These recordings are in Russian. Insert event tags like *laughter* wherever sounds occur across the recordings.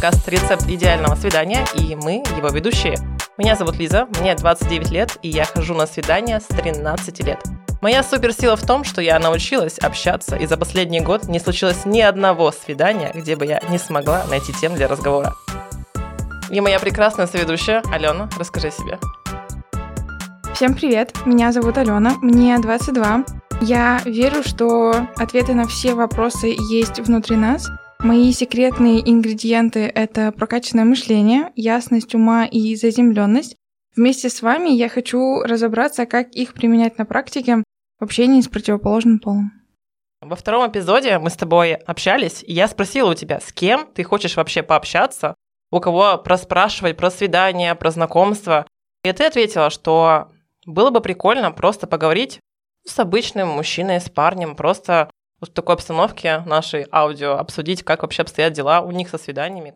подкаст «Рецепт идеального свидания» и мы, его ведущие. Меня зовут Лиза, мне 29 лет, и я хожу на свидания с 13 лет. Моя суперсила в том, что я научилась общаться, и за последний год не случилось ни одного свидания, где бы я не смогла найти тем для разговора. И моя прекрасная соведущая Алена, расскажи о себе. Всем привет, меня зовут Алена, мне 22. Я верю, что ответы на все вопросы есть внутри нас. Мои секретные ингредиенты — это прокачанное мышление, ясность ума и заземленность. Вместе с вами я хочу разобраться, как их применять на практике в общении с противоположным полом. Во втором эпизоде мы с тобой общались, и я спросила у тебя, с кем ты хочешь вообще пообщаться, у кого проспрашивать про свидание, про знакомство. И ты ответила, что было бы прикольно просто поговорить с обычным мужчиной, с парнем, просто в такой обстановке нашей аудио обсудить, как вообще обстоят дела у них со свиданиями.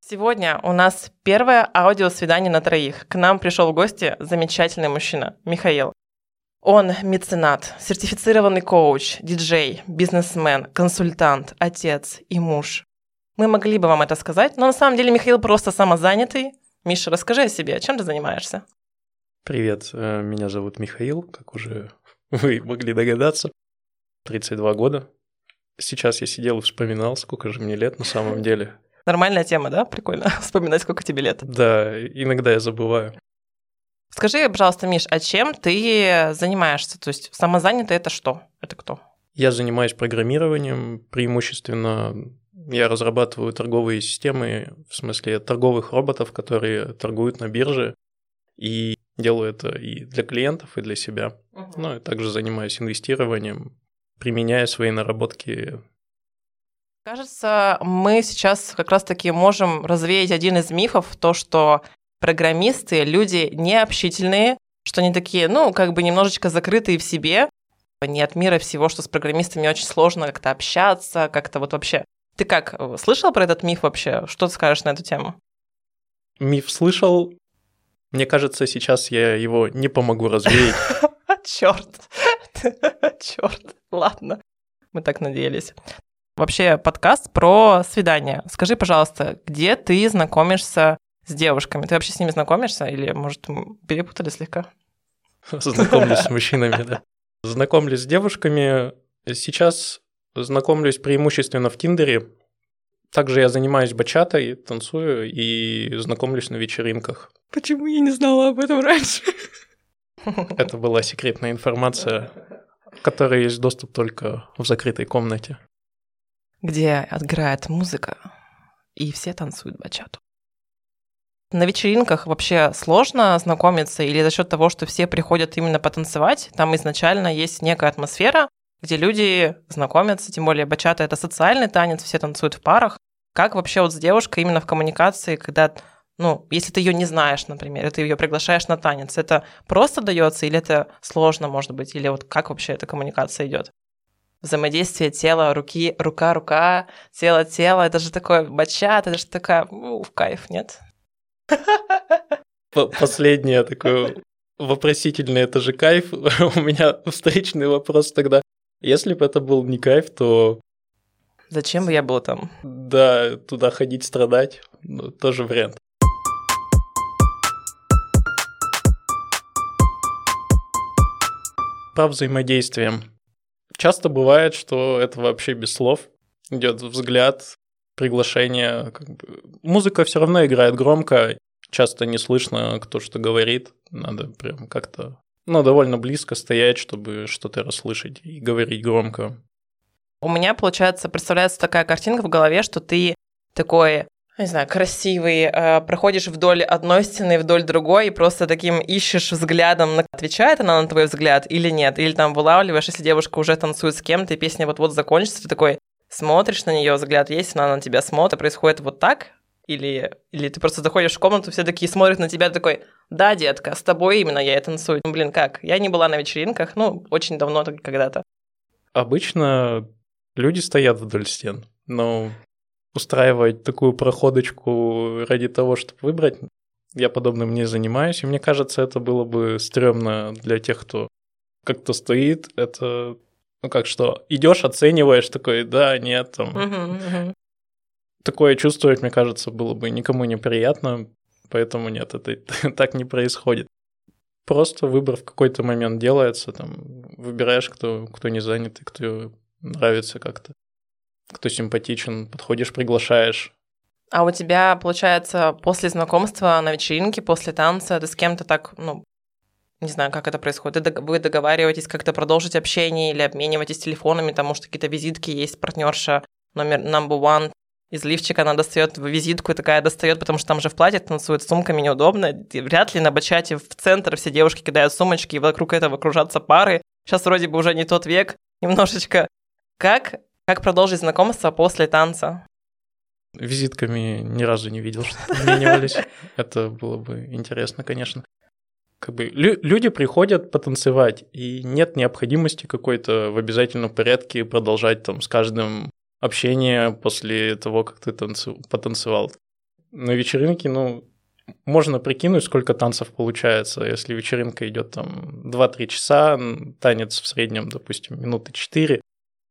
Сегодня у нас первое аудиосвидание на троих. К нам пришел в гости замечательный мужчина, Михаил. Он меценат, сертифицированный коуч, диджей, бизнесмен, консультант, отец и муж. Мы могли бы вам это сказать, но на самом деле Михаил просто самозанятый. Миша, расскажи о себе, чем ты занимаешься? Привет, э, меня зовут Михаил, как уже *laughs* вы могли догадаться. 32 года. Сейчас я сидел и вспоминал, сколько же мне лет на самом деле. Нормальная тема, да? Прикольно *laughs* вспоминать, сколько тебе лет. Да, иногда я забываю. Скажи, пожалуйста, Миш, а чем ты занимаешься? То есть самозанятый это что? Это кто? Я занимаюсь программированием, преимущественно я разрабатываю торговые системы, в смысле торговых роботов, которые торгуют на бирже. И Делаю это и для клиентов, и для себя. Uh-huh. Ну и также занимаюсь инвестированием, применяя свои наработки. Кажется, мы сейчас как раз-таки можем развеять один из мифов, то, что программисты – люди необщительные, что они такие, ну, как бы немножечко закрытые в себе, не от мира всего, что с программистами очень сложно как-то общаться, как-то вот вообще. Ты как, слышал про этот миф вообще? Что ты скажешь на эту тему? Миф слышал, мне кажется, сейчас я его не помогу развеять. *laughs* Черт. *laughs* Черт. Ладно. Мы так надеялись. Вообще подкаст про свидание. Скажи, пожалуйста, где ты знакомишься с девушками? Ты вообще с ними знакомишься или, может, перепутали слегка? Знакомлюсь с *laughs* мужчинами, да. Знакомлюсь с девушками. Сейчас знакомлюсь преимущественно в Тиндере. Также я занимаюсь бачатой, танцую и знакомлюсь на вечеринках. Почему я не знала об этом раньше? *laughs* Это была секретная информация, к которой есть доступ только в закрытой комнате. Где играет музыка, и все танцуют бачату. На вечеринках вообще сложно знакомиться или за счет того, что все приходят именно потанцевать, там изначально есть некая атмосфера, где люди знакомятся, тем более бачата – это социальный танец, все танцуют в парах. Как вообще вот с девушкой именно в коммуникации, когда ну, если ты ее не знаешь, например, и ты ее приглашаешь на танец, это просто дается или это сложно, может быть, или вот как вообще эта коммуникация идет? Взаимодействие тела, руки, рука-рука, тело-тело, это же такое бачат, это же такая, ну, в кайф, нет? Последнее такое вопросительное, это же кайф. *laughs* У меня встречный вопрос тогда. Если бы это был не кайф, то... Зачем бы я был там? Да, туда ходить страдать, ну, тоже вариант. По взаимодействиям. Часто бывает, что это вообще без слов. Идет взгляд, приглашение. Как бы. Музыка все равно играет громко, часто не слышно, кто что говорит. Надо прям как-то, ну, довольно близко стоять, чтобы что-то расслышать и говорить громко. У меня, получается, представляется такая картинка в голове, что ты такой не знаю, красивый, э, проходишь вдоль одной стены, вдоль другой, и просто таким ищешь взглядом, отвечает она на твой взгляд или нет, или там вылавливаешь, если девушка уже танцует с кем-то, и песня вот-вот закончится, ты такой смотришь на нее, взгляд есть, она на тебя смотрит, происходит вот так, или, или ты просто заходишь в комнату, все такие смотрят на тебя, такой, да, детка, с тобой именно я и танцую. Ну, блин, как? Я не была на вечеринках, ну, очень давно когда-то. Обычно люди стоят вдоль стен, но устраивать такую проходочку ради того, чтобы выбрать. Я подобным не занимаюсь, и мне кажется, это было бы стрёмно для тех, кто как-то стоит. Это, ну как что, идешь, оцениваешь такой, да, нет, там. такое чувствовать, мне кажется, было бы никому неприятно, поэтому нет, это *laughs* так не происходит. Просто выбор в какой-то момент делается, там, выбираешь, кто, кто не занят и кто нравится как-то, кто симпатичен, подходишь, приглашаешь. А у тебя, получается, после знакомства на вечеринке, после танца, ты с кем-то так, ну, не знаю, как это происходит. Вы договариваетесь как-то продолжить общение или обмениваетесь телефонами, потому что какие-то визитки есть, партнерша номер number one из лифчика она достает визитку и такая достает, потому что там же в платье танцует с сумками неудобно. Вряд ли на бачате в центр все девушки кидают сумочки, и вокруг этого кружатся пары. Сейчас вроде бы уже не тот век, немножечко. Как, как продолжить знакомство после танца? Визитками ни разу не видел, что обменивались. *laughs* Это было бы интересно, конечно как бы лю- люди приходят потанцевать, и нет необходимости какой-то в обязательном порядке продолжать там с каждым общение после того, как ты танцу- потанцевал. На вечеринке, ну, можно прикинуть, сколько танцев получается. Если вечеринка идет там 2-3 часа, танец в среднем, допустим, минуты 4,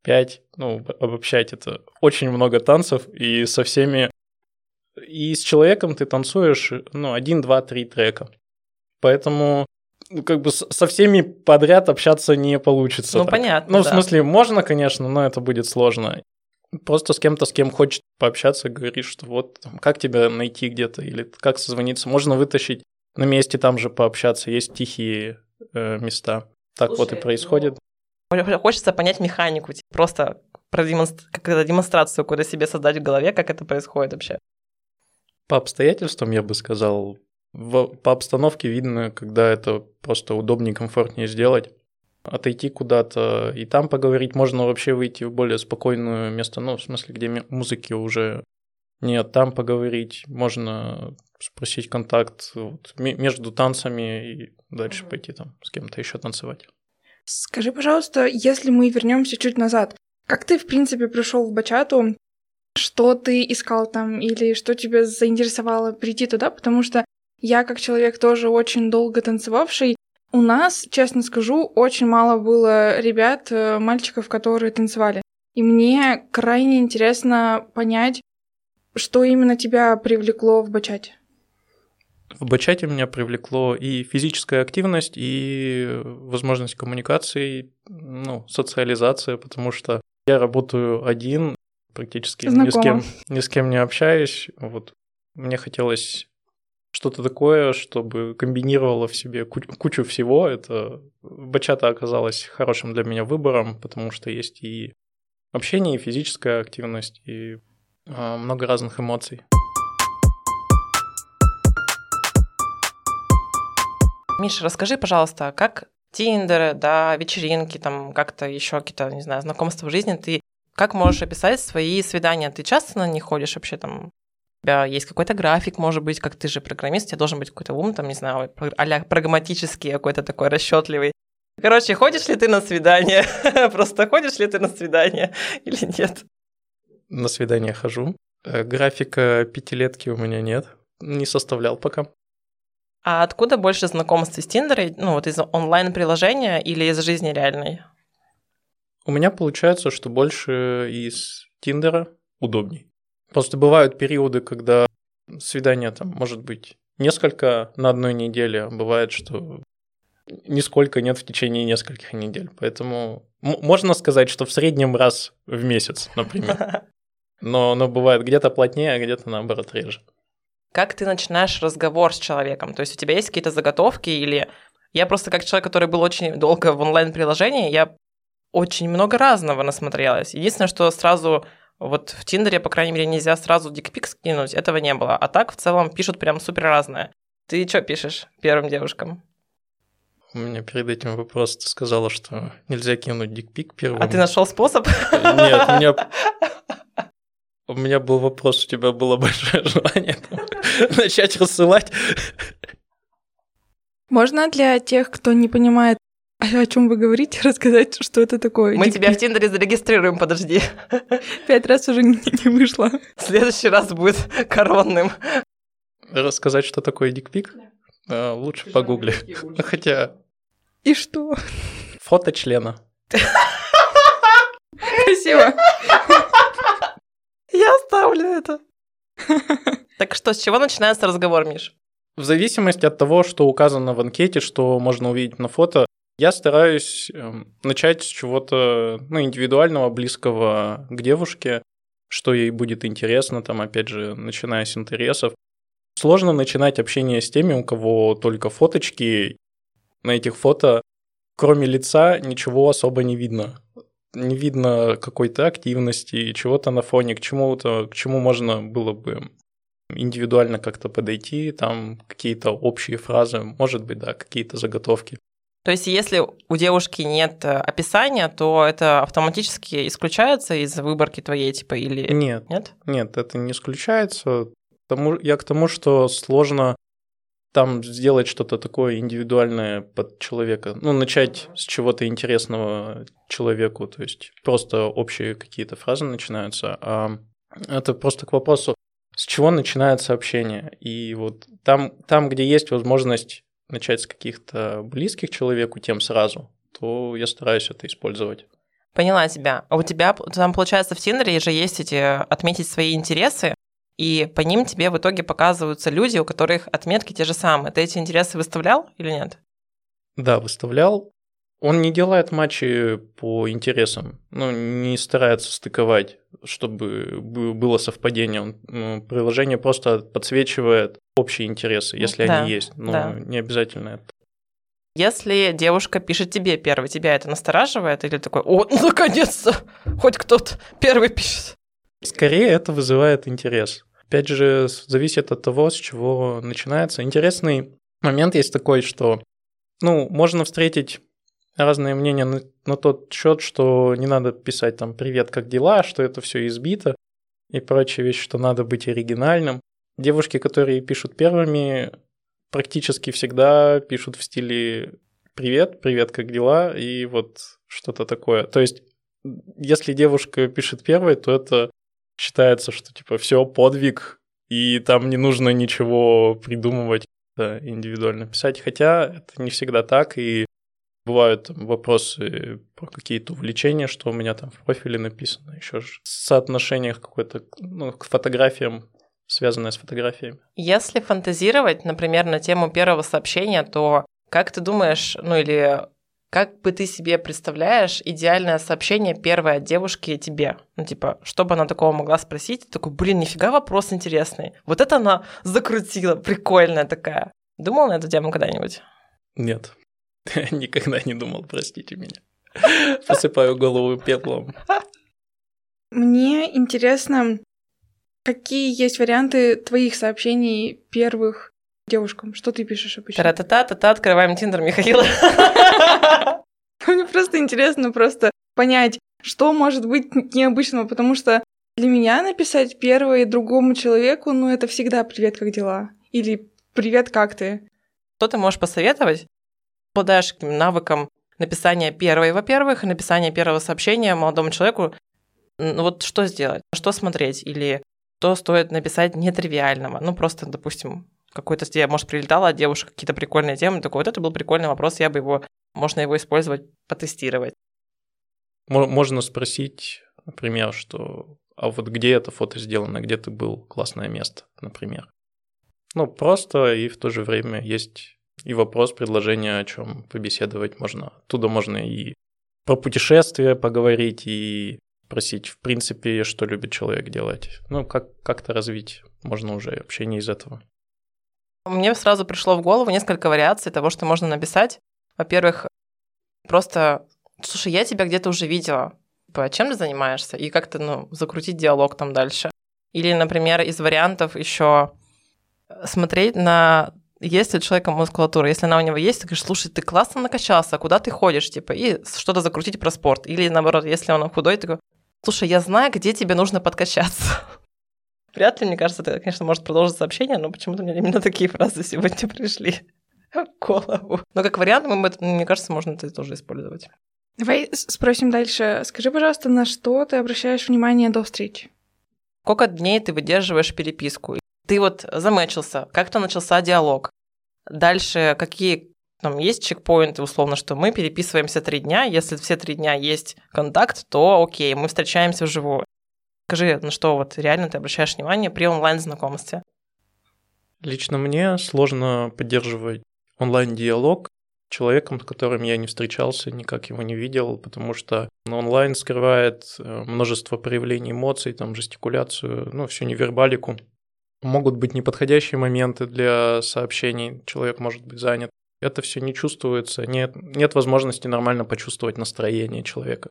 5, ну, обобщать это очень много танцев, и со всеми... И с человеком ты танцуешь, ну, 1, 2, 3 трека. Поэтому ну, как бы со всеми подряд общаться не получится. Ну, так. понятно. Ну, да. в смысле, можно, конечно, но это будет сложно. Просто с кем-то, с кем хочет пообщаться, говоришь, что вот там, как тебя найти где-то или как созвониться. Можно вытащить на месте там же пообщаться. Есть тихие э, места. Так Слушай, вот и происходит. Ну... Хочется понять механику, типа, просто продемонстр... как демонстрацию куда себе создать в голове, как это происходит вообще. По обстоятельствам, я бы сказал, в, по обстановке видно, когда это просто удобнее, комфортнее сделать. Отойти куда-то и там поговорить, можно вообще выйти в более спокойное место, ну, в смысле, где музыки уже нет, там поговорить, можно спросить контакт вот, между танцами и дальше пойти там с кем-то еще танцевать. Скажи, пожалуйста, если мы вернемся чуть назад, как ты, в принципе, пришел в бачату, что ты искал там или что тебя заинтересовало прийти туда, потому что я, как человек тоже очень долго танцевавший, у нас, честно скажу, очень мало было ребят, э, мальчиков, которые танцевали. И мне крайне интересно понять, что именно тебя привлекло в бачате. В бачате меня привлекло и физическая активность, и возможность коммуникации, ну, социализация, потому что я работаю один, практически ни с кем, ни с кем не общаюсь. Вот мне хотелось что-то такое, чтобы комбинировало в себе кучу всего. Это бачата оказалась хорошим для меня выбором, потому что есть и общение, и физическая активность, и э, много разных эмоций. Миша, расскажи, пожалуйста, как Тиндеры, да, вечеринки, там как-то еще какие-то, не знаю, знакомства в жизни, ты как можешь описать свои свидания? Ты часто на них ходишь вообще там тебя есть какой-то график, может быть, как ты же программист, у тебя должен быть какой-то ум, там, не знаю, а прагматический какой-то такой расчетливый. Короче, ходишь ли ты на свидание? *laughs* Просто ходишь ли ты на свидание *laughs* или нет? На свидание хожу. Э, графика пятилетки у меня нет. Не составлял пока. А откуда больше знакомств с Тиндера? Ну, вот из онлайн-приложения или из жизни реальной? У меня получается, что больше из Тиндера удобней. Просто бывают периоды, когда свидание там может быть несколько на одной неделе, а бывает, что нисколько нет в течение нескольких недель. Поэтому можно сказать, что в среднем раз в месяц, например. *laughs* Но, но бывает где-то плотнее, а где-то наоборот реже. Как ты начинаешь разговор с человеком? То есть у тебя есть какие-то заготовки или... Я просто как человек, который был очень долго в онлайн-приложении, я очень много разного насмотрелась. Единственное, что сразу вот в Тиндере, по крайней мере, нельзя сразу дикпик скинуть, этого не было. А так, в целом, пишут прям супер разное. Ты что пишешь первым девушкам? У меня перед этим вопрос, ты сказала, что нельзя кинуть дикпик первым. А ты нашел способ? Нет, у меня... *laughs* У меня был вопрос, у тебя было большое желание *laughs* начать рассылать. Можно для тех, кто не понимает о чем вы говорите? Рассказать, что это такое? Мы тебя в Тиндере зарегистрируем, подожди. *laughs* Пять раз уже не, не вышло. В следующий раз будет коронным. Рассказать, что такое дикпик? Да. А, лучше погугли. Хотя... И что? Фото члена. *laughs* Спасибо. Я оставлю это. *laughs* Так что, с чего начинается разговор, Миш? В зависимости от того, что указано в анкете, что можно увидеть на фото, я стараюсь эм, начать с чего-то ну, индивидуального, близкого к девушке, что ей будет интересно, там, опять же, начиная с интересов. Сложно начинать общение с теми, у кого только фоточки. На этих фото, кроме лица, ничего особо не видно. Не видно какой-то активности, чего-то на фоне, к чему-то, к чему можно было бы индивидуально как-то подойти, там какие-то общие фразы, может быть, да, какие-то заготовки. То есть, если у девушки нет э, описания, то это автоматически исключается из выборки твоей, типа, или нет? Нет, нет это не исключается. Тому, я к тому, что сложно там сделать что-то такое индивидуальное под человека. Ну, начать с чего-то интересного человеку, то есть просто общие какие-то фразы начинаются, а это просто к вопросу, с чего начинается общение. И вот там, там где есть возможность начать с каких-то близких человеку тем сразу, то я стараюсь это использовать. Поняла тебя. А у тебя там, получается, в Тиндере же есть эти отметить свои интересы, и по ним тебе в итоге показываются люди, у которых отметки те же самые. Ты эти интересы выставлял или нет? Да, выставлял. Он не делает матчи по интересам, ну, не старается стыковать, чтобы было совпадение. Он, ну, приложение просто подсвечивает общие интересы, если да, они есть, но да. не обязательно это. Если девушка пишет тебе первый, тебя это настораживает или такой, о, *laughs* наконец-то, хоть кто-то первый пишет? Скорее это вызывает интерес. Опять же, зависит от того, с чего начинается. Интересный момент есть такой, что ну, можно встретить разные мнения на, на тот счет, что не надо писать там «Привет, как дела?», что это все избито и прочие вещи, что надо быть оригинальным. Девушки, которые пишут первыми, практически всегда пишут в стиле «Привет, привет, как дела?» и вот что-то такое. То есть, если девушка пишет первой, то это считается, что типа все подвиг, и там не нужно ничего придумывать, индивидуально писать. Хотя это не всегда так, и Бывают там, вопросы про какие-то увлечения, что у меня там в профиле написано, еще же соотношениях какой-то ну, к фотографиям, связанное с фотографиями. Если фантазировать, например, на тему первого сообщения, то как ты думаешь, ну или как бы ты себе представляешь идеальное сообщение первое от девушки тебе? Ну, типа, что бы она такого могла спросить? Ты такой, блин, нифига вопрос интересный. Вот это она закрутила, прикольная такая. Думал на эту тему когда-нибудь? Нет. *laughs* Никогда не думал, простите меня. *laughs* Посыпаю голову пеплом. Мне интересно, какие есть варианты твоих сообщений первых девушкам? Что ты пишешь обычно? Тара-та-та-та-та, открываем Тиндер Михаила. *laughs* Мне просто интересно просто понять, что может быть необычного, потому что для меня написать первое другому человеку, ну, это всегда «Привет, как дела?» или «Привет, как ты?» Что ты можешь посоветовать обладаешь навыком написания первой, во-первых, и написания первого сообщения молодому человеку, ну вот что сделать, что смотреть, или что стоит написать нетривиального. Ну, просто, допустим, какой-то тебе, может, прилетала от девушек какие-то прикольные темы, такой, вот это был прикольный вопрос, я бы его, можно его использовать, потестировать. Можно спросить, например, что а вот где это фото сделано, где ты был, классное место, например. Ну, просто и в то же время есть и вопрос, предложение, о чем побеседовать можно. Оттуда можно и про путешествия поговорить, и спросить, в принципе, что любит человек делать. Ну, как, как-то развить можно уже общение из этого. Мне сразу пришло в голову несколько вариаций того, что можно написать. Во-первых, просто, слушай, я тебя где-то уже видела, типа, чем ты занимаешься? И как-то, ну, закрутить диалог там дальше. Или, например, из вариантов еще смотреть на есть ли у человека мускулатура, если она у него есть, ты говоришь, слушай, ты классно накачался, куда ты ходишь, типа, и что-то закрутить про спорт. Или наоборот, если он худой, ты говоришь, слушай, я знаю, где тебе нужно подкачаться. Вряд ли, мне кажется, это, конечно, может продолжить сообщение, но почему-то мне именно такие фразы сегодня пришли в голову. Но как вариант, мне кажется, можно это тоже использовать. Давай спросим дальше. Скажи, пожалуйста, на что ты обращаешь внимание до встречи? Сколько дней ты выдерживаешь переписку? Ты вот замечился, как-то начался диалог. Дальше какие там есть чекпоинты, условно, что мы переписываемся три дня. Если все три дня есть контакт, то окей, мы встречаемся вживую. Скажи, на что вот реально ты обращаешь внимание при онлайн-знакомстве? Лично мне сложно поддерживать онлайн-диалог человеком, с которым я не встречался, никак его не видел, потому что онлайн скрывает э, множество проявлений эмоций, там, жестикуляцию, ну, всю невербалику. Могут быть неподходящие моменты для сообщений, человек может быть занят. Это все не чувствуется, нет, нет возможности нормально почувствовать настроение человека.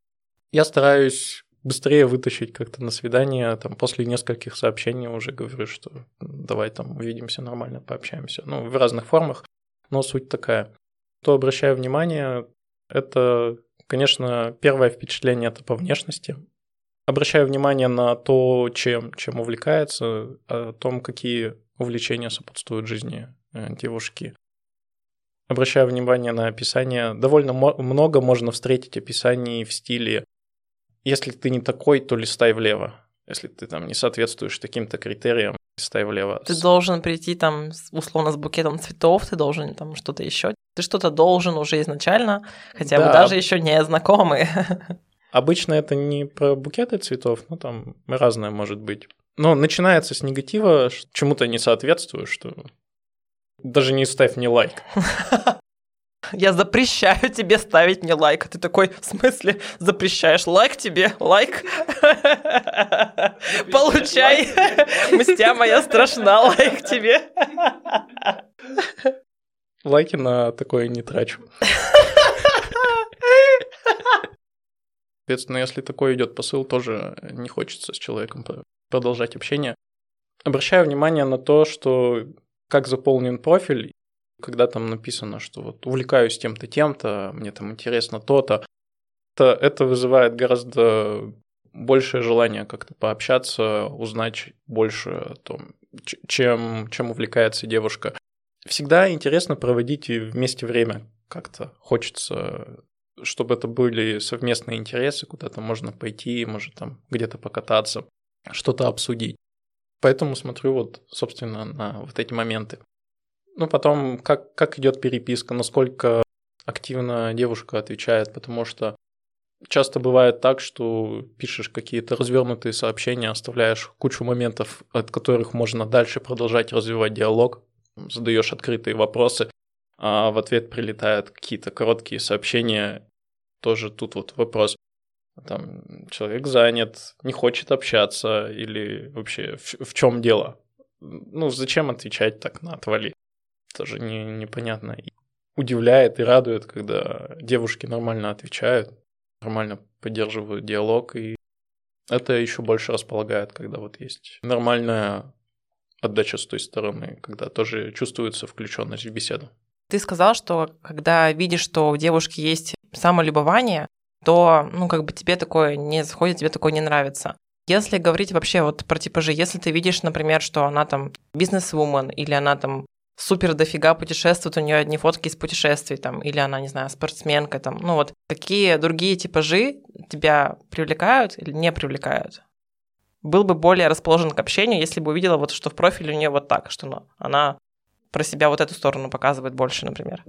Я стараюсь быстрее вытащить как-то на свидание, там, после нескольких сообщений уже говорю, что давай там увидимся нормально, пообщаемся. Ну, в разных формах, но суть такая. То обращаю внимание, это, конечно, первое впечатление это по внешности. Обращаю внимание на то, чем, чем увлекается, о том, какие увлечения сопутствуют жизни э, девушки. Обращаю внимание на описание. Довольно много можно встретить описаний в стиле если ты не такой, то листай влево. Если ты там не соответствуешь таким-то критериям, листай влево. Ты должен прийти там условно с букетом цветов, ты должен там что-то еще. Ты что-то должен уже изначально, хотя да. бы даже еще не знакомые. *laughs* Обычно это не про букеты цветов, ну там разное может быть. Но начинается с негатива, чему-то не соответствую, что даже не ставь мне лайк. *laughs* я запрещаю тебе ставить мне лайк. А ты такой, в смысле, запрещаешь лайк тебе? Лайк? Получай. Мстя моя страшна, лайк тебе. Лайки на такое не трачу. Соответственно, если такой идет посыл, тоже не хочется с человеком продолжать общение. Обращаю внимание на то, что как заполнен профиль когда там написано, что вот увлекаюсь тем-то, тем-то, мне там интересно то-то, то это вызывает гораздо большее желание как-то пообщаться, узнать больше о том, чем, чем увлекается девушка. Всегда интересно проводить вместе время как-то. Хочется, чтобы это были совместные интересы, куда-то можно пойти, может там где-то покататься, что-то обсудить. Поэтому смотрю вот, собственно, на вот эти моменты. Ну, потом, как, как идет переписка, насколько активно девушка отвечает, потому что часто бывает так, что пишешь какие-то развернутые сообщения, оставляешь кучу моментов, от которых можно дальше продолжать развивать диалог, задаешь открытые вопросы, а в ответ прилетают какие-то короткие сообщения. Тоже тут вот вопрос. Там человек занят, не хочет общаться или вообще в, в чем дело? Ну, зачем отвечать так на отвали? Тоже не, непонятно. И удивляет и радует, когда девушки нормально отвечают, нормально поддерживают диалог, и это еще больше располагает, когда вот есть нормальная отдача с той стороны, когда тоже чувствуется включенность в беседу. Ты сказал, что когда видишь, что у девушки есть самолюбование, то, ну, как бы тебе такое не заходит, тебе такое не нравится. Если говорить вообще вот про типажи, если ты видишь, например, что она там бизнес-вумен или она там супер дофига путешествует, у нее одни фотки из путешествий, там, или она, не знаю, спортсменка, там, ну вот, какие другие типажи тебя привлекают или не привлекают? Был бы более расположен к общению, если бы увидела вот, что в профиле у нее вот так, что ну, она про себя вот эту сторону показывает больше, например.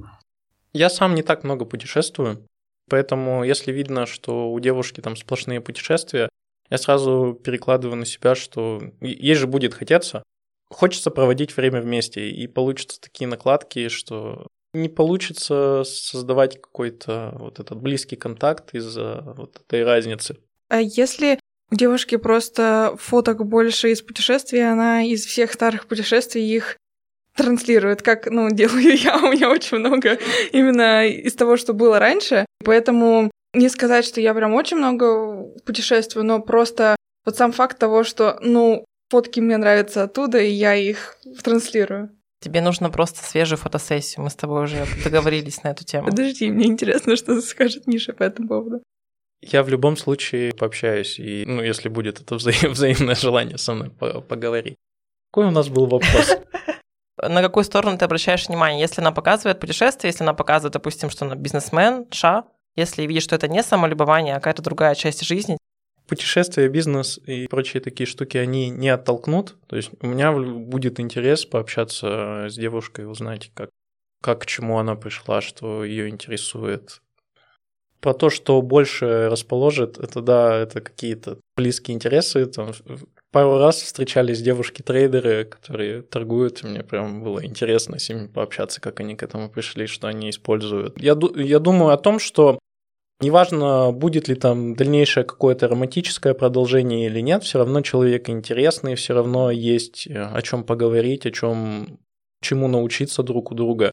Я сам не так много путешествую, поэтому если видно, что у девушки там сплошные путешествия, я сразу перекладываю на себя, что ей же будет хотеться, хочется проводить время вместе, и получатся такие накладки, что не получится создавать какой-то вот этот близкий контакт из-за вот этой разницы. А если у девушки просто фоток больше из путешествий, она из всех старых путешествий их транслирует, как, ну, *laughs* делаю я, у меня очень много именно из того, что было раньше, поэтому не сказать, что я прям очень много путешествую, но просто вот сам факт того, что, ну, фотки мне нравятся оттуда, и я их транслирую. Тебе нужно просто свежую фотосессию. Мы с тобой уже договорились на эту тему. Подожди, мне интересно, что скажет Миша по этому поводу. Я в любом случае пообщаюсь, и, ну, если будет это вза- *laughs* взаимное желание со мной поговорить. Какой у нас был вопрос? *laughs* На какую сторону ты обращаешь внимание? Если она показывает путешествие, если она показывает, допустим, что она бизнесмен, ша, если видишь, что это не самолюбование, а какая-то другая часть жизни, путешествия, бизнес и прочие такие штуки, они не оттолкнут. То есть у меня будет интерес пообщаться с девушкой, узнать, как, как к чему она пришла, что ее интересует. Про то, что больше расположит, это да, это какие-то близкие интересы. Там, пару раз встречались девушки-трейдеры, которые торгуют, и мне прям было интересно с ними пообщаться, как они к этому пришли, что они используют. Я, я думаю о том, что Неважно, будет ли там дальнейшее какое-то романтическое продолжение или нет, все равно человек интересный, все равно есть э, о чем поговорить, о чем чему научиться друг у друга.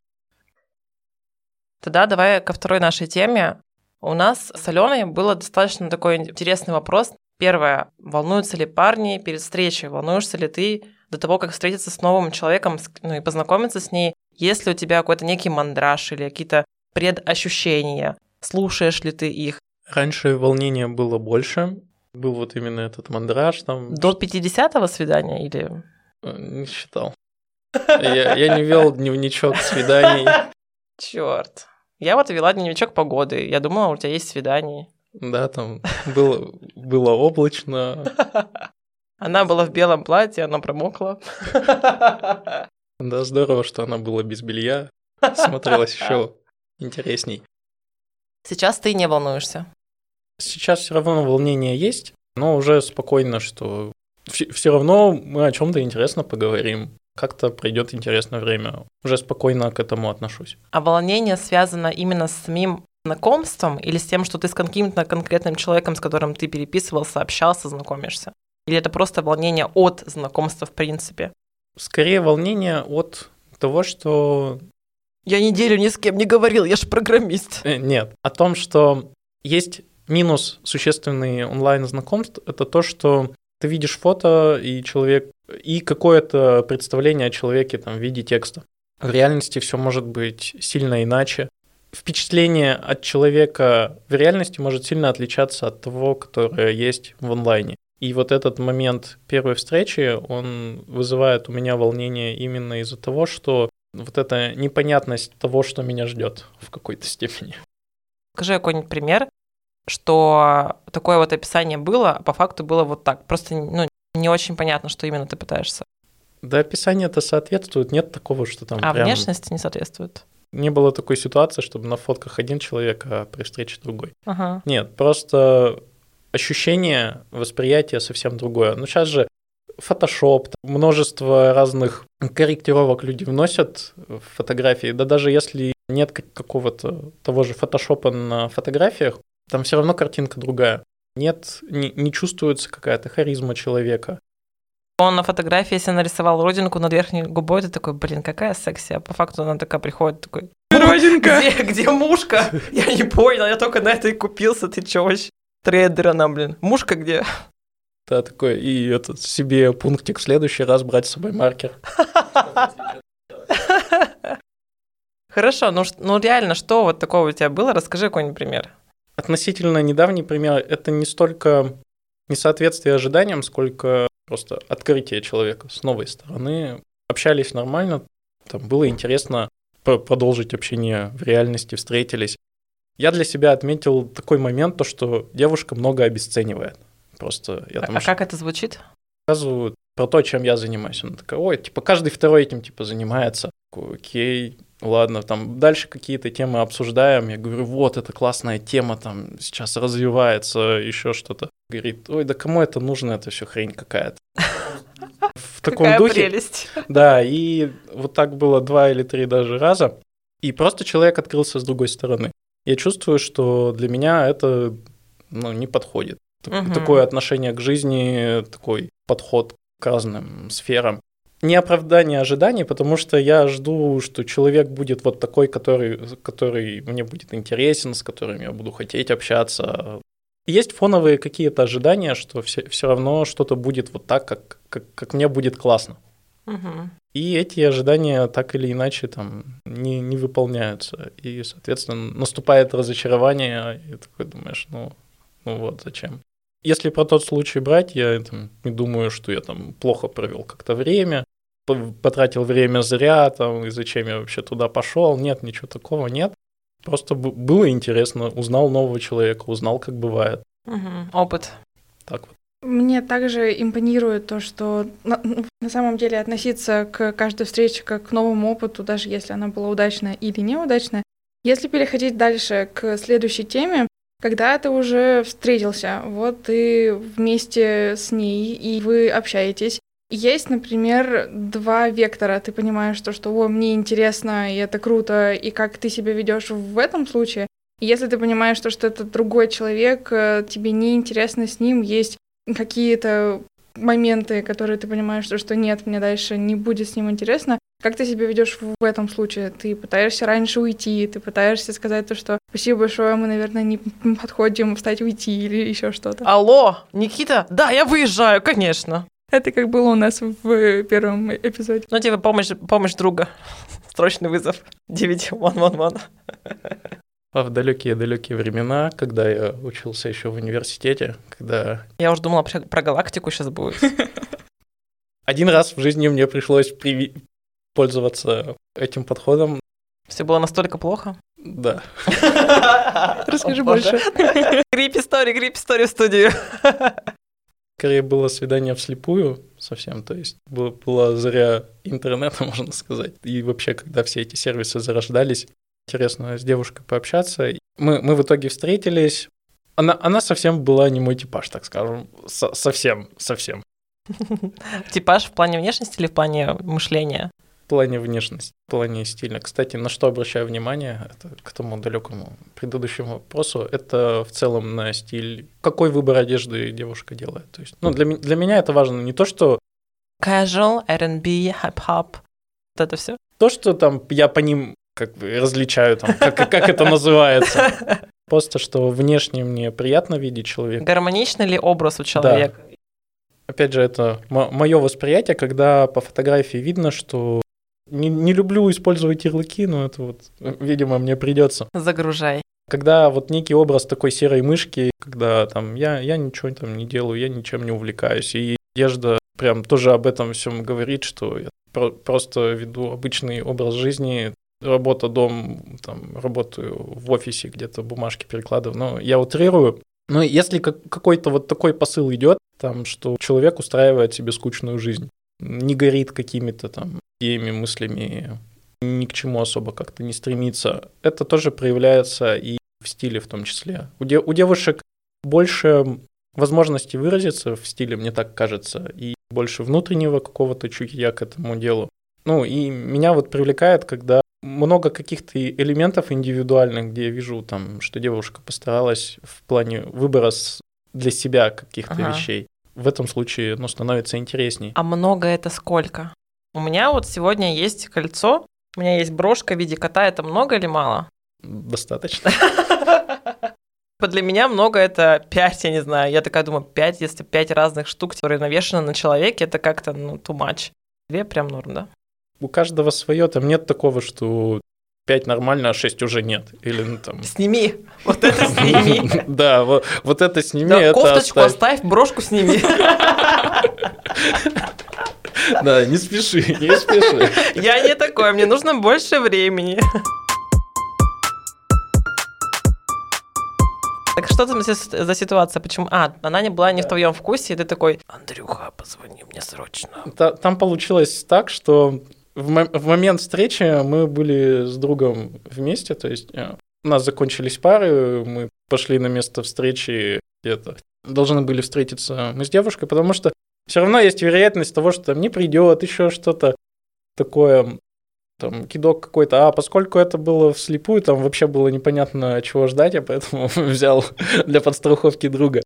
Тогда давай ко второй нашей теме. У нас с Аленой было достаточно такой интересный вопрос. Первое, волнуются ли парни перед встречей? Волнуешься ли ты до того, как встретиться с новым человеком ну, и познакомиться с ней? Есть ли у тебя какой-то некий мандраж или какие-то предощущения? Слушаешь ли ты их? Раньше волнения было больше. Был вот именно этот мандраж там. До 50-го свидания или? Э, не считал. Я, я не вел дневничок свиданий. Черт. Я вот вела дневничок погоды. Я думала, у тебя есть свидание. Да, там было, было облачно. Она была в белом платье, она промокла. Да, здорово, что она была без белья. Смотрелась еще интересней. Сейчас ты не волнуешься. Сейчас все равно волнение есть, но уже спокойно, что все равно мы о чем-то интересно поговорим. Как-то пройдет интересное время. Уже спокойно к этому отношусь. А волнение связано именно с самим знакомством или с тем, что ты с каким-то конкретным человеком, с которым ты переписывался, общался, знакомишься? Или это просто волнение от знакомства в принципе? Скорее волнение от того, что я неделю ни с кем не говорил, я же программист. Э, нет, о том, что есть минус существенный онлайн-знакомств, это то, что ты видишь фото и человек, и какое-то представление о человеке там, в виде текста. В реальности все может быть сильно иначе. Впечатление от человека в реальности может сильно отличаться от того, которое есть в онлайне. И вот этот момент первой встречи, он вызывает у меня волнение именно из-за того, что вот эта непонятность того, что меня ждет в какой-то степени. Скажи какой-нибудь пример, что такое вот описание было, а по факту было вот так. Просто ну, не очень понятно, что именно ты пытаешься. Да, описание это соответствует, нет такого, что там А прям... внешность не соответствует? Не было такой ситуации, чтобы на фотках один человек, а при встрече другой. Ага. Нет, просто ощущение, восприятие совсем другое. Ну, сейчас же Photoshop, множество разных корректировок люди вносят в фотографии. Да даже если нет какого-то того же фотошопа на фотографиях, там все равно картинка другая. Нет, не, не чувствуется какая-то харизма человека. Он на фотографии, если нарисовал родинку над верхней губой, ты такой, блин, какая секси. А по факту она такая приходит, такой, родинка! Где, где мушка? *laughs* Я не понял, я только на это и купился, ты чё вообще? Трейдер она, блин. Мушка где? Да, такой, и этот себе пунктик в следующий раз брать с собой маркер. Хорошо, ну, ну реально, что вот такого у тебя было? Расскажи какой-нибудь пример. Относительно недавний пример, это не столько несоответствие ожиданиям, сколько просто открытие человека с новой стороны. Общались нормально, там было интересно продолжить общение в реальности, встретились. Я для себя отметил такой момент, то, что девушка много обесценивает. Просто я там... А как это звучит? Рассказывают про то, чем я занимаюсь. Она такая, ой, типа, каждый второй этим, типа, занимается. Окей, ладно, там дальше какие-то темы обсуждаем. Я говорю, вот, это классная тема, там сейчас развивается, еще что-то. Говорит, ой, да кому это нужно, это все хрень какая-то. В *laughs* таком духе. прелесть. *laughs* Да, и вот так было два или три даже раза. И просто человек открылся с другой стороны. Я чувствую, что для меня это ну, не подходит. Угу. Такое отношение к жизни, такой подход к разным сферам. Не оправдание ожиданий, потому что я жду, что человек будет вот такой, который, который мне будет интересен, с которым я буду хотеть общаться. Есть фоновые какие-то ожидания, что все, все равно что-то будет вот так, как, как, как мне будет классно. Угу. И эти ожидания так или иначе там не, не выполняются. И, соответственно, наступает разочарование, и такой думаешь, ну, ну вот, зачем? Если про тот случай брать, я там, не думаю, что я там плохо провел как-то время, потратил время зря, там, и зачем я вообще туда пошел. Нет, ничего такого нет. Просто было интересно, узнал нового человека, узнал, как бывает. Угу, опыт. Так вот. Мне также импонирует то, что на, на самом деле относиться к каждой встрече как к новому опыту, даже если она была удачная или неудачная. Если переходить дальше к следующей теме, Когда ты уже встретился, вот ты вместе с ней, и вы общаетесь, есть, например, два вектора. Ты понимаешь, что, что о, мне интересно, и это круто, и как ты себя ведешь в этом случае. если ты понимаешь, что, что это другой человек, э, тебе не интересно с ним, есть какие-то моменты, которые ты понимаешь, что, что нет, мне дальше не будет с ним интересно. Как ты себя ведешь в этом случае? Ты пытаешься раньше уйти, ты пытаешься сказать то, что спасибо большое, мы, наверное, не подходим, встать уйти или еще что-то. Алло, Никита? Да, я выезжаю, конечно. Это как было у нас в первом эпизоде. Ну, типа помощь, помощь друга. *laughs* Срочный вызов. 91111. А в далекие-далекие времена, когда я учился еще в университете, когда... Я уже думала, про, про галактику сейчас будет. *laughs* Один раз в жизни мне пришлось пользоваться этим подходом. Все было настолько плохо? Да. *laughs* Расскажи больше. Грип истории, грип истории в студию скорее было свидание вслепую совсем, то есть было, была заря интернета, *laughs* можно сказать. И вообще, когда все эти сервисы зарождались, интересно с девушкой пообщаться. Мы, мы в итоге встретились. Она, она совсем была не мой типаж, так скажем. Со, совсем, совсем. Типаж в плане внешности или в плане мышления? Плане внешности, в плане стиля. Кстати, на что обращаю внимание, это к тому далекому предыдущему вопросу, это в целом на стиль, какой выбор одежды девушка делает. То есть, ну, для, для меня это важно не то, что... Casual, R&B, hip-hop, вот это все. То, что там я по ним как бы различаю, там, как, как это называется. *laughs* Просто, что внешне мне приятно видеть человека. Гармоничный ли образ у человека? Да. Опять же, это мое восприятие, когда по фотографии видно, что не, не люблю использовать ярлыки, но это вот, видимо, мне придется. Загружай. Когда вот некий образ такой серой мышки, когда там я, я ничего там не делаю, я ничем не увлекаюсь, и одежда прям тоже об этом всем говорит, что я про- просто веду обычный образ жизни, работа, дом, там, работаю в офисе, где-то бумажки перекладываю, но я утрирую. Но если как- какой-то вот такой посыл идет, там, что человек устраивает себе скучную жизнь, не горит какими-то там идеями, мыслями, ни к чему особо как-то не стремится. Это тоже проявляется и в стиле в том числе. У, де- у девушек больше возможностей выразиться в стиле, мне так кажется, и больше внутреннего какого-то чутья к этому делу. Ну, и меня вот привлекает, когда много каких-то элементов индивидуальных, где я вижу там, что девушка постаралась в плане выбора для себя каких-то ага. вещей. В этом случае, ну, становится интересней. А много это сколько? У меня вот сегодня есть кольцо, у меня есть брошка в виде кота, это много или мало? Достаточно. *laughs* Для меня много это пять, я не знаю. Я такая думаю, пять, если пять разных штук, которые навешаны на человеке, это как-то, ну, too much. Две прям норм, да? У каждого свое, там нет такого, что пять нормально, а шесть уже нет. Или ну, там... Сними. Вот это сними. *laughs* Да, вот, вот это сними. Да, это кофточку оставь. оставь, брошку сними. *laughs* Да, не спеши, не спеши. *laughs* Я не такой, мне нужно больше времени. Так что там за ситуация? Почему? А, она не была не в твоем вкусе, и ты такой, Андрюха, позвони мне срочно. Там получилось так, что в момент встречи мы были с другом вместе, то есть э, у нас закончились пары, мы пошли на место встречи где-то. Должны были встретиться мы с девушкой, потому что все равно есть вероятность того, что там не придет, еще что-то такое, там, кидок какой-то. А поскольку это было вслепую, там вообще было непонятно, чего ждать, я поэтому *laughs* взял для подстраховки друга.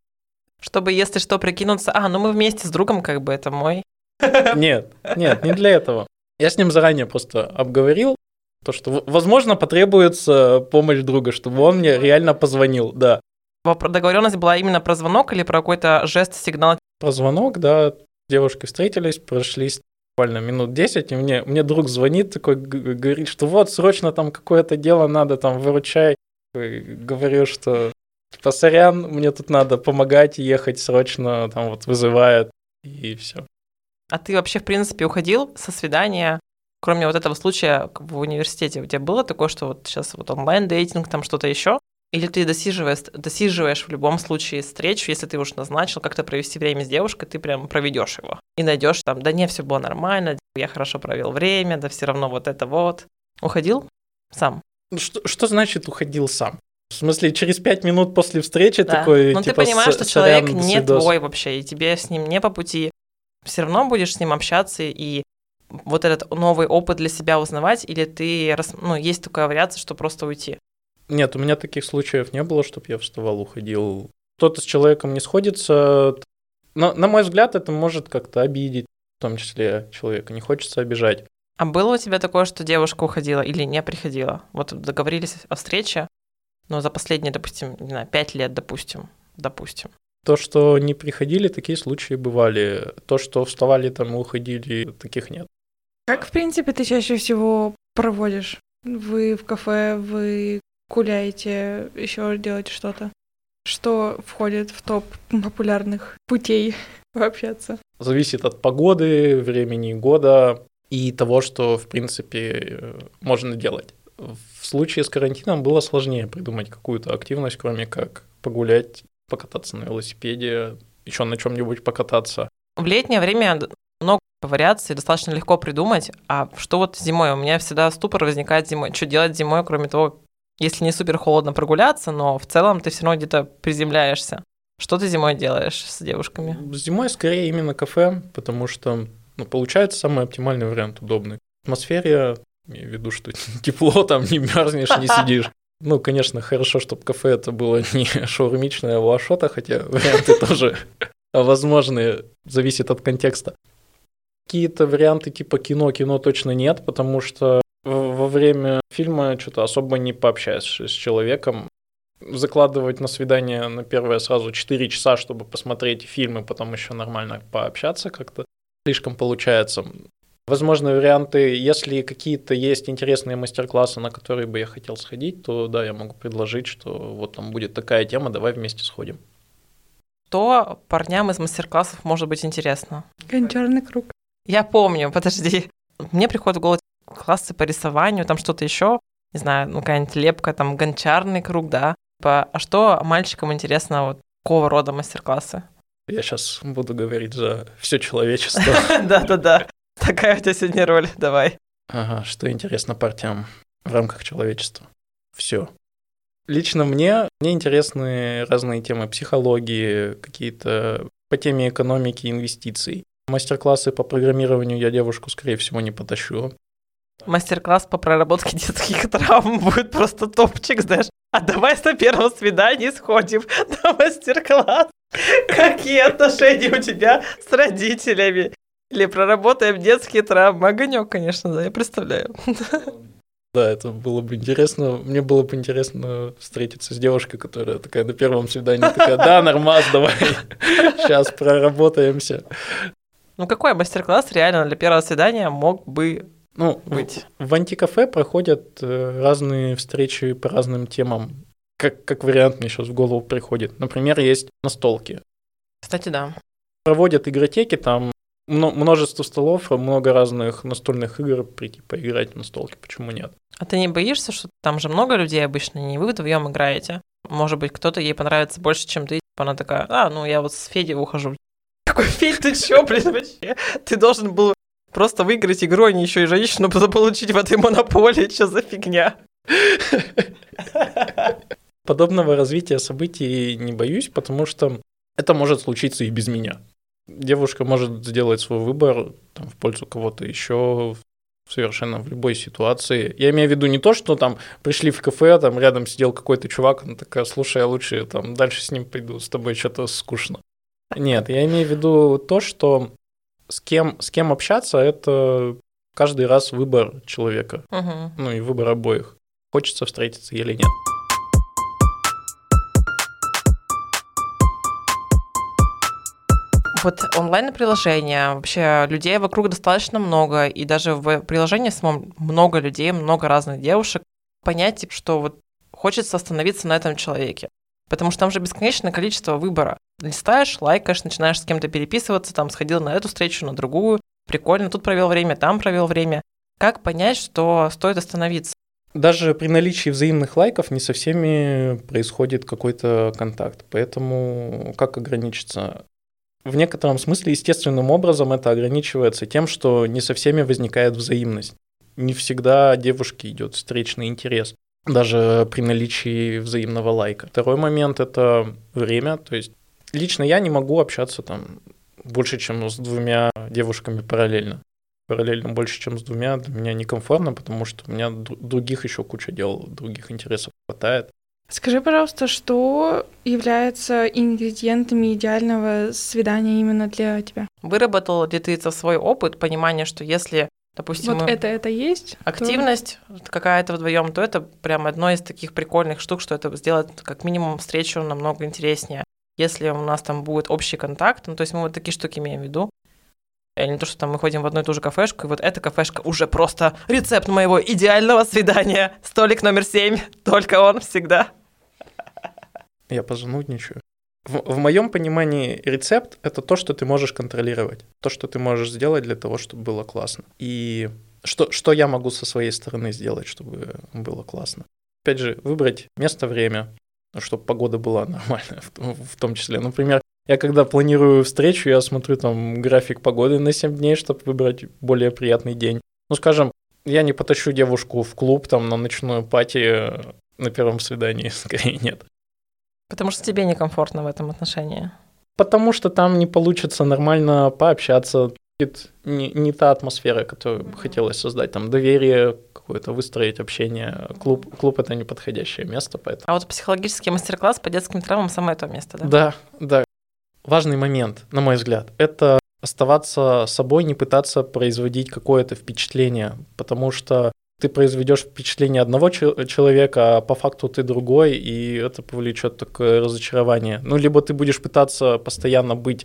Чтобы, если что, прикинуться, а, ну мы вместе с другом, как бы, это мой. Нет, нет, не для этого. Я с ним заранее просто обговорил, то, что, возможно, потребуется помощь друга, чтобы он мне реально позвонил, да. Договоренность была именно про звонок или про какой-то жест, сигнал? Про звонок, да. Девушки встретились, прошлись буквально минут 10, и мне, мне друг звонит, такой говорит, что вот, срочно там какое-то дело надо, там, выручай. И говорю, что типа, сорян, мне тут надо помогать, ехать срочно, там вот вызывает, и все. А ты вообще, в принципе, уходил со свидания, кроме вот этого случая в университете? У тебя было такое, что вот сейчас вот онлайн-дейтинг, там что-то еще? Или ты досиживаешь, досиживаешь в любом случае встречу, если ты уж назначил как-то провести время с девушкой, ты прям проведешь его. И найдешь там, да не, все было нормально, я хорошо провел время, да все равно вот это вот. Уходил сам? Что, что значит уходил сам? В смысле, через пять минут после встречи Да. такой, Но типа, ты понимаешь, что человек сорян, не свидос. твой вообще, и тебе с ним не по пути. Все равно будешь с ним общаться и вот этот новый опыт для себя узнавать, или ты, ну, есть такая вариация, что просто уйти. Нет, у меня таких случаев не было, чтобы я вставал, уходил. Кто-то с человеком не сходится. Но, на мой взгляд, это может как-то обидеть, в том числе человека. Не хочется обижать. А было у тебя такое, что девушка уходила или не приходила? Вот договорились о встрече, но за последние, допустим, не знаю, пять лет, допустим, допустим. То, что не приходили, такие случаи бывали. То, что вставали там и уходили, таких нет. Как, в принципе, ты чаще всего проводишь? Вы в кафе, вы гуляете, еще делаете что-то? Что входит в топ популярных путей *laughs* пообщаться? Зависит от погоды, времени года и того, что, в принципе, э, можно делать. В случае с карантином было сложнее придумать какую-то активность, кроме как погулять, покататься на велосипеде, еще на чем-нибудь покататься. В летнее время много вариаций, достаточно легко придумать. А что вот зимой? У меня всегда ступор возникает зимой. Что делать зимой, кроме того, если не супер холодно прогуляться, но в целом ты все равно где-то приземляешься. Что ты зимой делаешь с девушками? Зимой скорее именно кафе, потому что ну, получается самый оптимальный вариант, удобный. В атмосфере, имею в виду, что *laughs* тепло, там не мерзнешь, не сидишь. Ну, конечно, хорошо, чтобы кафе это было *laughs* не шаурмичное лашота, хотя варианты тоже возможны, зависит от контекста. Какие-то варианты типа кино, кино точно нет, потому что во время фильма что-то особо не пообщаешься с человеком. Закладывать на свидание на первое сразу 4 часа, чтобы посмотреть фильм и потом еще нормально пообщаться как-то слишком получается. Возможно, варианты, если какие-то есть интересные мастер-классы, на которые бы я хотел сходить, то да, я могу предложить, что вот там будет такая тема, давай вместе сходим. Что парням из мастер-классов может быть интересно? Гончарный круг. Я помню, подожди. Мне приходит в голову классы по рисованию, там что-то еще, не знаю, ну какая-нибудь лепка, там гончарный круг, да. Типа, А что мальчикам интересно вот какого рода мастер-классы? Я сейчас буду говорить за все человечество. *laughs* Да-да-да. *laughs* Такая у тебя сегодня роль, давай. Ага, что интересно партиям в рамках человечества? Все. Лично мне, мне интересны разные темы психологии, какие-то по теме экономики, инвестиций. Мастер-классы по программированию я девушку, скорее всего, не потащу. Мастер-класс по проработке детских травм *laughs* будет просто топчик, знаешь. А давай на первом свидании сходим на мастер-класс. *laughs* Какие отношения у тебя с родителями? Или проработаем детские травмы. Огонек, конечно, да, я представляю. *laughs* Да, это было бы интересно. Мне было бы интересно встретиться с девушкой, которая такая на первом свидании такая, да, нормас, давай, *laughs* сейчас проработаемся. Ну, какой мастер-класс реально для первого свидания мог бы Ну, быть? В антикафе проходят э, разные встречи по разным темам. Как, как вариант мне сейчас в голову приходит. Например, есть настолки. Кстати, да. Проводят игротеки, там множество столов, много разных настольных игр, прийти поиграть в настолки, почему нет? А ты не боишься, что там же много людей обычно, не вы вдвоем играете? Может быть, кто-то ей понравится больше, чем ты. Типа Она такая, а, ну я вот с Федей ухожу. *laughs* Такой, Федь, ты чё, блин, вообще? Ты должен был просто выиграть игру, а не еще и женщину заполучить в этой монополии. Что за фигня? Подобного развития событий не боюсь, потому что это может случиться и без меня. Девушка может сделать свой выбор там, в пользу кого-то еще совершенно в любой ситуации. Я имею в виду не то, что там пришли в кафе, там рядом сидел какой-то чувак, она такая, слушай, я лучше там дальше с ним пойду, с тобой что-то скучно. Нет, я имею в виду то, что с кем, с кем общаться, это каждый раз выбор человека, Мгм. ну и выбор обоих. Хочется встретиться или нет. Вот онлайн-приложения, вообще людей вокруг достаточно много, и даже в приложении самом много людей, много разных девушек. Понять, типа, что вот хочется остановиться на этом человеке. Потому что там же бесконечное количество выбора. Листаешь, лайкаешь, начинаешь с кем-то переписываться, там сходил на эту встречу, на другую. Прикольно, тут провел время, там провел время. Как понять, что стоит остановиться? Даже при наличии взаимных лайков не со всеми происходит какой-то контакт. Поэтому как ограничиться? В некотором смысле естественным образом это ограничивается тем, что не со всеми возникает взаимность. Не всегда девушке идет встречный интерес. даже при наличии взаимного лайка. Второй момент — это время, то есть лично я не могу общаться там больше, чем с двумя девушками параллельно. Параллельно больше, чем с двумя, для меня некомфортно, потому что у меня других еще куча дел, других интересов хватает. Скажи, пожалуйста, что является ингредиентами идеального свидания именно для тебя? Выработал ли ты это свой опыт, понимание, что если допустим, вот это это есть. Активность то... какая-то вдвоем, то это прям одно из таких прикольных штук, что это сделает как минимум встречу намного интереснее. Если у нас там будет общий контакт, ну то есть мы вот такие штуки имеем в виду. Или не то, что там мы ходим в одну и ту же кафешку, и вот эта кафешка уже просто рецепт моего идеального свидания. Столик номер семь, только он всегда. Я позанудничаю. В, в моем понимании рецепт — это то, что ты можешь контролировать, то, что ты можешь сделать для того, чтобы было классно. И что, что я могу со своей стороны сделать, чтобы было классно? Опять же, выбрать место, время, чтобы погода была нормальная в, в том числе. Например, я когда планирую встречу, я смотрю там график погоды на 7 дней, чтобы выбрать более приятный день. Ну, скажем, я не потащу девушку в клуб там на ночную пати на первом свидании, *laughs* скорее нет. Потому что тебе некомфортно в этом отношении. Потому что там не получится нормально пообщаться, будет не, не та атмосфера, которую бы хотелось создать. Там доверие какое-то выстроить, общение. Клуб, клуб — это неподходящее место, поэтому... А вот психологический мастер-класс по детским травмам — самое то место, да? Да, да. Важный момент, на мой взгляд, это оставаться собой, не пытаться производить какое-то впечатление, потому что ты произведешь впечатление одного человека, а по факту ты другой, и это повлечет такое разочарование. Ну, либо ты будешь пытаться постоянно быть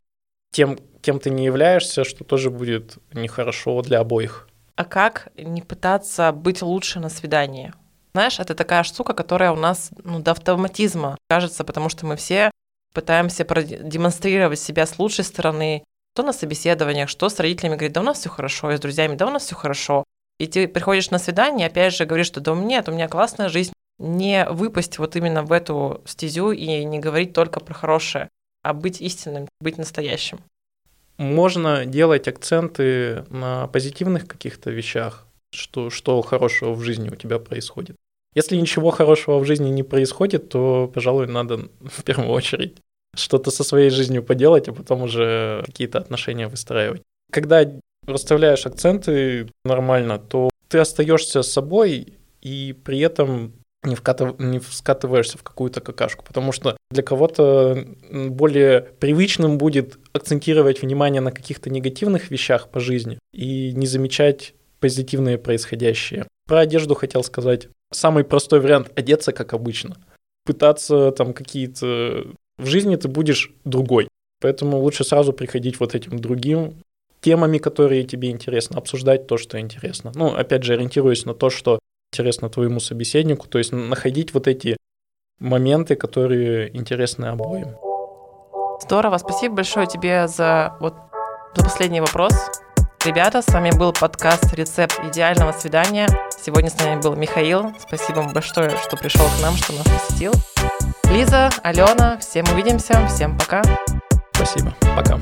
тем, кем ты не являешься, что тоже будет нехорошо для обоих. А как не пытаться быть лучше на свидании? Знаешь, это такая штука, которая у нас ну, до автоматизма кажется, потому что мы все пытаемся продемонстрировать себя с лучшей стороны, что на собеседованиях, что с родителями говорит, да у нас все хорошо, и с друзьями, да у нас все хорошо. И ты приходишь на свидание, опять же, говоришь, что да у меня, у меня классная жизнь. Не выпасть вот именно в эту стезю и не говорить только про хорошее, а быть истинным, быть настоящим. Можно делать акценты на позитивных каких-то вещах, что, что хорошего в жизни у тебя происходит. Если ничего хорошего в жизни не происходит, то, пожалуй, надо *laughs* в первую очередь что-то со своей жизнью поделать, а потом уже какие-то отношения выстраивать. Когда расставляешь акценты нормально, то ты остаешься с собой и при этом не, вкатыв... не скатываешься в какую-то какашку, потому что для кого-то более привычным будет акцентировать внимание на каких-то негативных вещах по жизни и не замечать позитивные происходящие. Про одежду хотел сказать. Самый простой вариант – одеться как обычно. Пытаться там какие-то... В жизни ты будешь другой. Поэтому лучше сразу приходить вот этим другим, темами, которые тебе интересно, обсуждать то, что интересно. Ну, опять же, ориентируясь на то, что интересно твоему собеседнику, то есть находить вот эти моменты, которые интересны обоим. Здорово, спасибо большое тебе за вот за последний вопрос. Ребята, с вами был подкаст «Рецепт идеального свидания». Сегодня с нами был Михаил. Спасибо вам большое, что пришел к нам, что нас посетил. Лиза, Алена, всем увидимся, всем пока. Спасибо, пока.